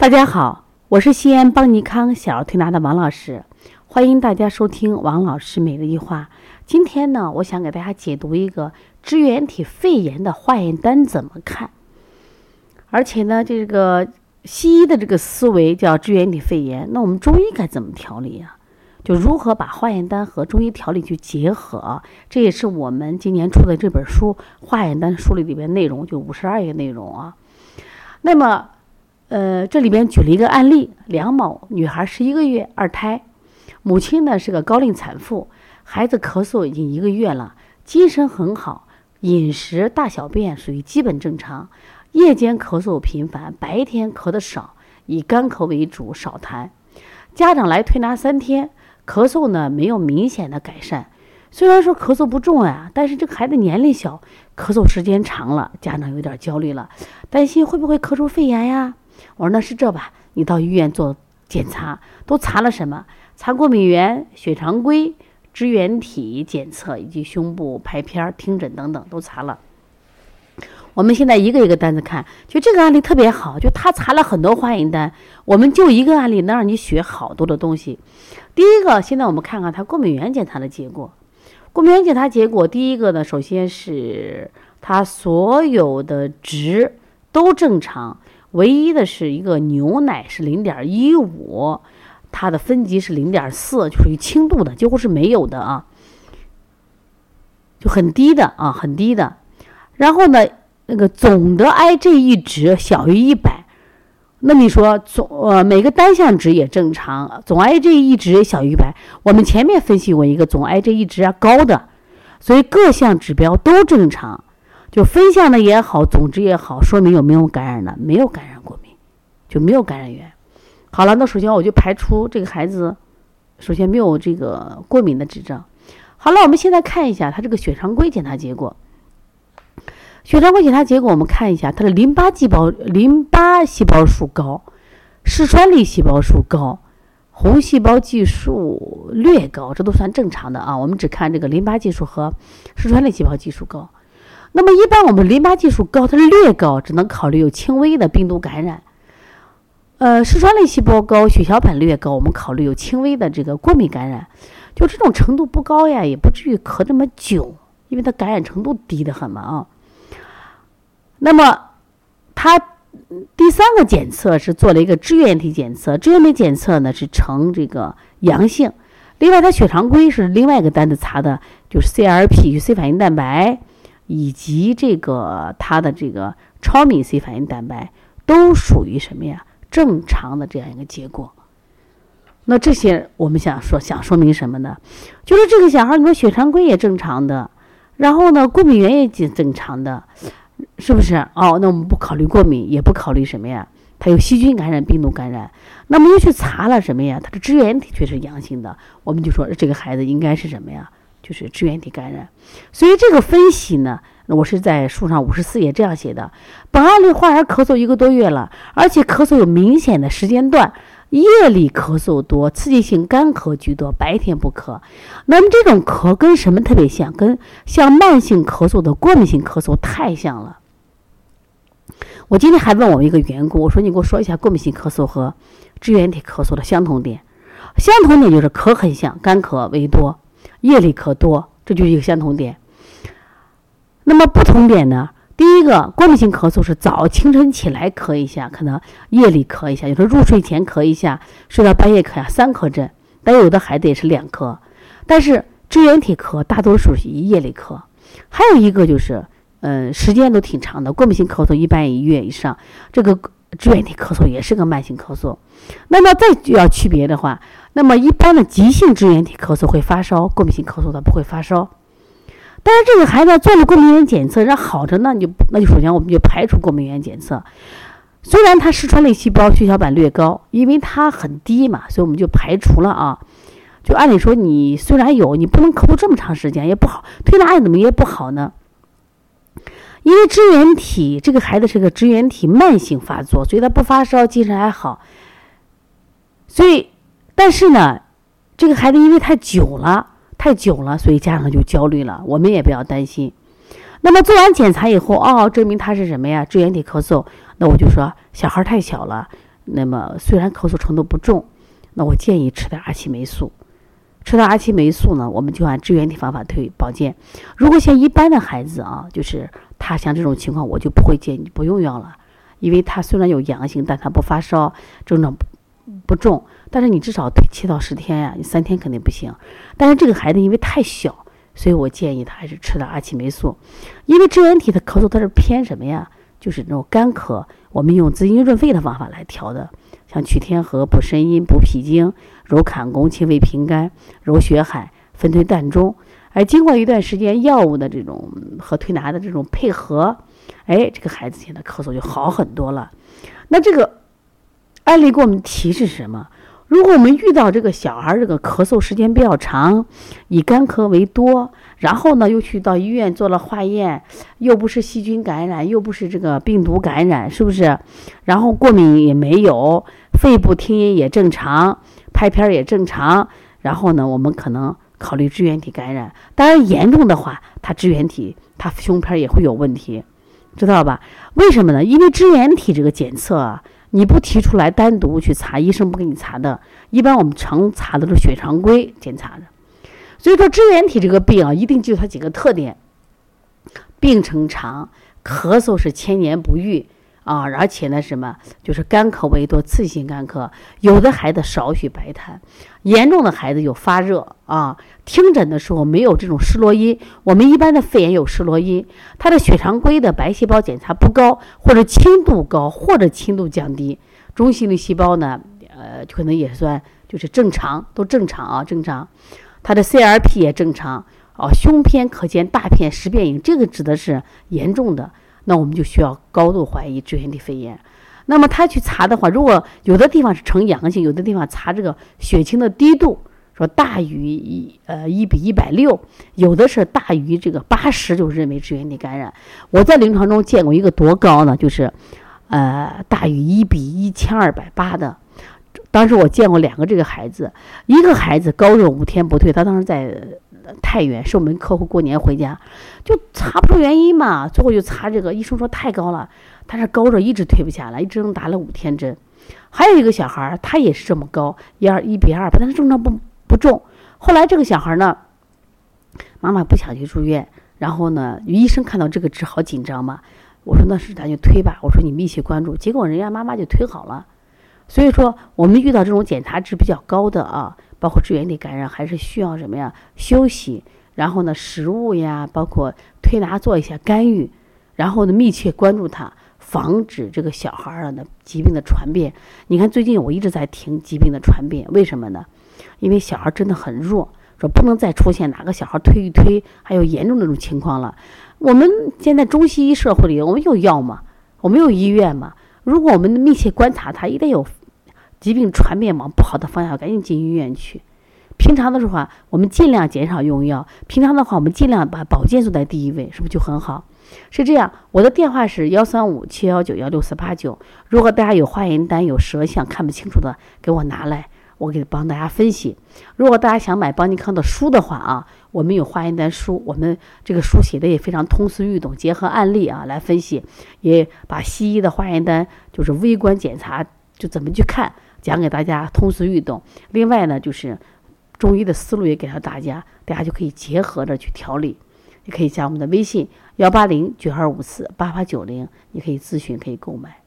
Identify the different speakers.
Speaker 1: 大家好，我是西安邦尼康小儿推拿的王老师，欢迎大家收听王老师每日一话。今天呢，我想给大家解读一个支原体肺炎的化验单怎么看。而且呢，这个西医的这个思维叫支原体肺炎，那我们中医该怎么调理啊？就如何把化验单和中医调理去结合？这也是我们今年出的这本书《化验单书里》里边内容，就五十二页内容啊。那么。呃，这里边举了一个案例，梁某女孩十一个月，二胎，母亲呢是个高龄产妇，孩子咳嗽已经一个月了，精神很好，饮食大小便属于基本正常，夜间咳嗽频繁，白天咳的少，以干咳为主，少痰。家长来推拿三天，咳嗽呢没有明显的改善，虽然说咳嗽不重呀，但是这个孩子年龄小，咳嗽时间长了，家长有点焦虑了，担心会不会咳出肺炎呀？我说那是这吧，你到医院做检查，都查了什么？查过敏原、血常规、支原体检测以及胸部拍片、听诊等等都查了。我们现在一个一个单子看，就这个案例特别好，就他查了很多化验单，我们就一个案例能让你学好多的东西。第一个，现在我们看看他过敏原检查的结果。过敏原检查结果，第一个呢，首先是他所有的值都正常。唯一的是一个牛奶是零点一五，它的分级是零点四，就属于轻度的，几乎是没有的啊，就很低的啊，很低的。然后呢，那个总的 IgE 值小于一百，那你说总呃每个单项值也正常，总 IgE 值小于一百。我们前面分析过一个总 IgE 值啊高的，所以各项指标都正常。就分项的也好，总之也好，说明有没有感染的？没有感染过敏，就没有感染源。好了，那首先我就排除这个孩子，首先没有这个过敏的指征。好了，我们现在看一下他这个血常规检查结果。血常规检查结果，我们看一下他的淋巴细胞淋巴细胞数高，嗜酸粒细胞数高，红细胞计数略高，这都算正常的啊。我们只看这个淋巴计数和嗜酸粒细胞计数高。那么一般我们淋巴计数高，它是略高，只能考虑有轻微的病毒感染。呃，嗜酸类细胞高，血小板略高，我们考虑有轻微的这个过敏感染。就这种程度不高呀，也不至于咳这么久，因为它感染程度低得很嘛啊。那么它第三个检测是做了一个支原体检测，支原体检测呢是呈这个阳性。另外，它血常规是另外一个单子查的，就是 CRP 与 C 反应蛋白。以及这个它的这个超敏 C 反应蛋白都属于什么呀？正常的这样一个结果。那这些我们想说想说明什么呢？就是这个小孩，你说血常规也正常的，然后呢，过敏原也正正常的，是不是？哦，那我们不考虑过敏，也不考虑什么呀？他有细菌感染、病毒感染，那么又去查了什么呀？他的支原体却是阳性的，我们就说这个孩子应该是什么呀？就是支原体感染，所以这个分析呢，我是在书上五十四页这样写的。本案例患儿咳嗽一个多月了，而且咳嗽有明显的时间段，夜里咳嗽多，刺激性干咳居多，白天不咳。那么这种咳跟什么特别像？跟像慢性咳嗽的过敏性咳嗽太像了。我今天还问我们一个员工，我说你给我说一下过敏性咳嗽和支原体咳嗽的相同点。相同点就是咳很像，干咳为多。夜里咳多，这就是一个相同点。那么不同点呢？第一个，过敏性咳嗽是早清晨起来咳一下，可能夜里咳一下，有时候入睡前咳一下，睡到半夜咳呀，三咳症。但有的孩子也是两咳。但是支原体咳大多数是一夜里咳。还有一个就是，嗯，时间都挺长的。过敏性咳嗽一般一月以上，这个支原体咳嗽也是个慢性咳嗽。那么再要区别的话。那么一般的急性支原体咳嗽会发烧，过敏性咳嗽它不会发烧。但是这个孩子做了过敏原检测，人好着呢，你就那就首先我们就排除过敏原检测。虽然他嗜酸类细胞血小板略高，因为它很低嘛，所以我们就排除了啊。就按理说你虽然有，你不能咳这么长时间也不好，推拿怎么也不好呢？因为支原体这个孩子是个支原体慢性发作，所以他不发烧，精神还好，所以。但是呢，这个孩子因为太久了，太久了，所以家长就焦虑了。我们也不要担心。那么做完检查以后，哦，证明他是什么呀？支原体咳嗽。那我就说，小孩太小了，那么虽然咳嗽程度不重，那我建议吃点阿奇霉素。吃点阿奇霉素呢，我们就按支原体方法推保健。如果像一般的孩子啊，就是他像这种情况，我就不会建议你不用药了，因为他虽然有阳性，但他不发烧，症状不重。但是你至少推七到十天呀，你三天肯定不行。但是这个孩子因为太小，所以我建议他还是吃点阿奇霉素。因为支原体的咳嗽它是偏什么呀？就是那种干咳，我们用滋阴润肺的方法来调的。像取天河、补肾阴、补脾经、揉坎宫、清肺平肝、揉血海、分推膻中。哎，经过一段时间药物的这种和推拿的这种配合，哎，这个孩子现在咳嗽就好很多了。那这个案例给我们提示什么？如果我们遇到这个小孩这个咳嗽时间比较长，以干咳为多，然后呢又去到医院做了化验，又不是细菌感染，又不是这个病毒感染，是不是？然后过敏也没有，肺部听音也正常，拍片也正常，然后呢，我们可能考虑支原体感染。当然严重的话，他支原体他胸片也会有问题，知道吧？为什么呢？因为支原体这个检测啊。你不提出来单独去查，医生不给你查的。一般我们常查的是血常规检查的。所以说支原体这个病啊，一定记住它几个特点：病程长，咳嗽是千年不愈。啊，而且呢，什么就是干咳为多，刺激性干咳，有的孩子少许白痰，严重的孩子有发热啊。听诊的时候没有这种施罗音，我们一般的肺炎有施罗音，他的血常规的白细胞检查不高，或者轻度高，或者轻度降低，中性粒细胞呢，呃，可能也算就是正常，都正常啊，正常。他的 CRP 也正常啊，胸片可见大片实变影，这个指的是严重的。那我们就需要高度怀疑支原体肺炎。那么他去查的话，如果有的地方是呈阳性，有的地方查这个血清的低度，说大于一呃一比一百六，有的是大于这个八十，就认为支原体感染。我在临床中见过一个多高呢？就是呃大于一比一千二百八的。当时我见过两个这个孩子，一个孩子高热五天不退，他当时在。太原是我们客户过年回家，就查不出原因嘛，最后就查这个，医生说太高了，但是高着一直推不下来，一直能打了五天针。还有一个小孩儿，他也是这么高，一二一比二，但是症状不不重。后来这个小孩儿呢，妈妈不想去住院，然后呢，医生看到这个值好紧张嘛，我说那是咱就推吧，我说你密切关注，结果人家妈妈就推好了。所以说我们遇到这种检查值比较高的啊。包括支原体感染还是需要什么呀？休息，然后呢，食物呀，包括推拿做一下干预，然后呢，密切关注它，防止这个小孩儿的疾病的传变。你看最近我一直在听疾病的传变，为什么呢？因为小孩真的很弱，说不能再出现哪个小孩推一推还有严重那种情况了。我们现在中西医社会里，我们有药嘛？我们有医院嘛？如果我们密切观察他，一定有。疾病传遍往不好的方向，赶紧进医院去。平常的时候啊，我们尽量减少用药。平常的话，我们尽量把保健做在第一位，是不是就很好？是这样。我的电话是幺三五七幺九幺六四八九。如果大家有化验单、有舌象看不清楚的，给我拿来，我给帮大家分析。如果大家想买邦尼康的书的话啊，我们有化验单书，我们这个书写的也非常通俗易懂，结合案例啊来分析，也把西医的化验单就是微观检查就怎么去看。讲给大家通俗易懂，另外呢，就是中医的思路也给到大家，大家就可以结合着去调理。也可以加我们的微信幺八零九二五四八八九零，你可以咨询，可以购买。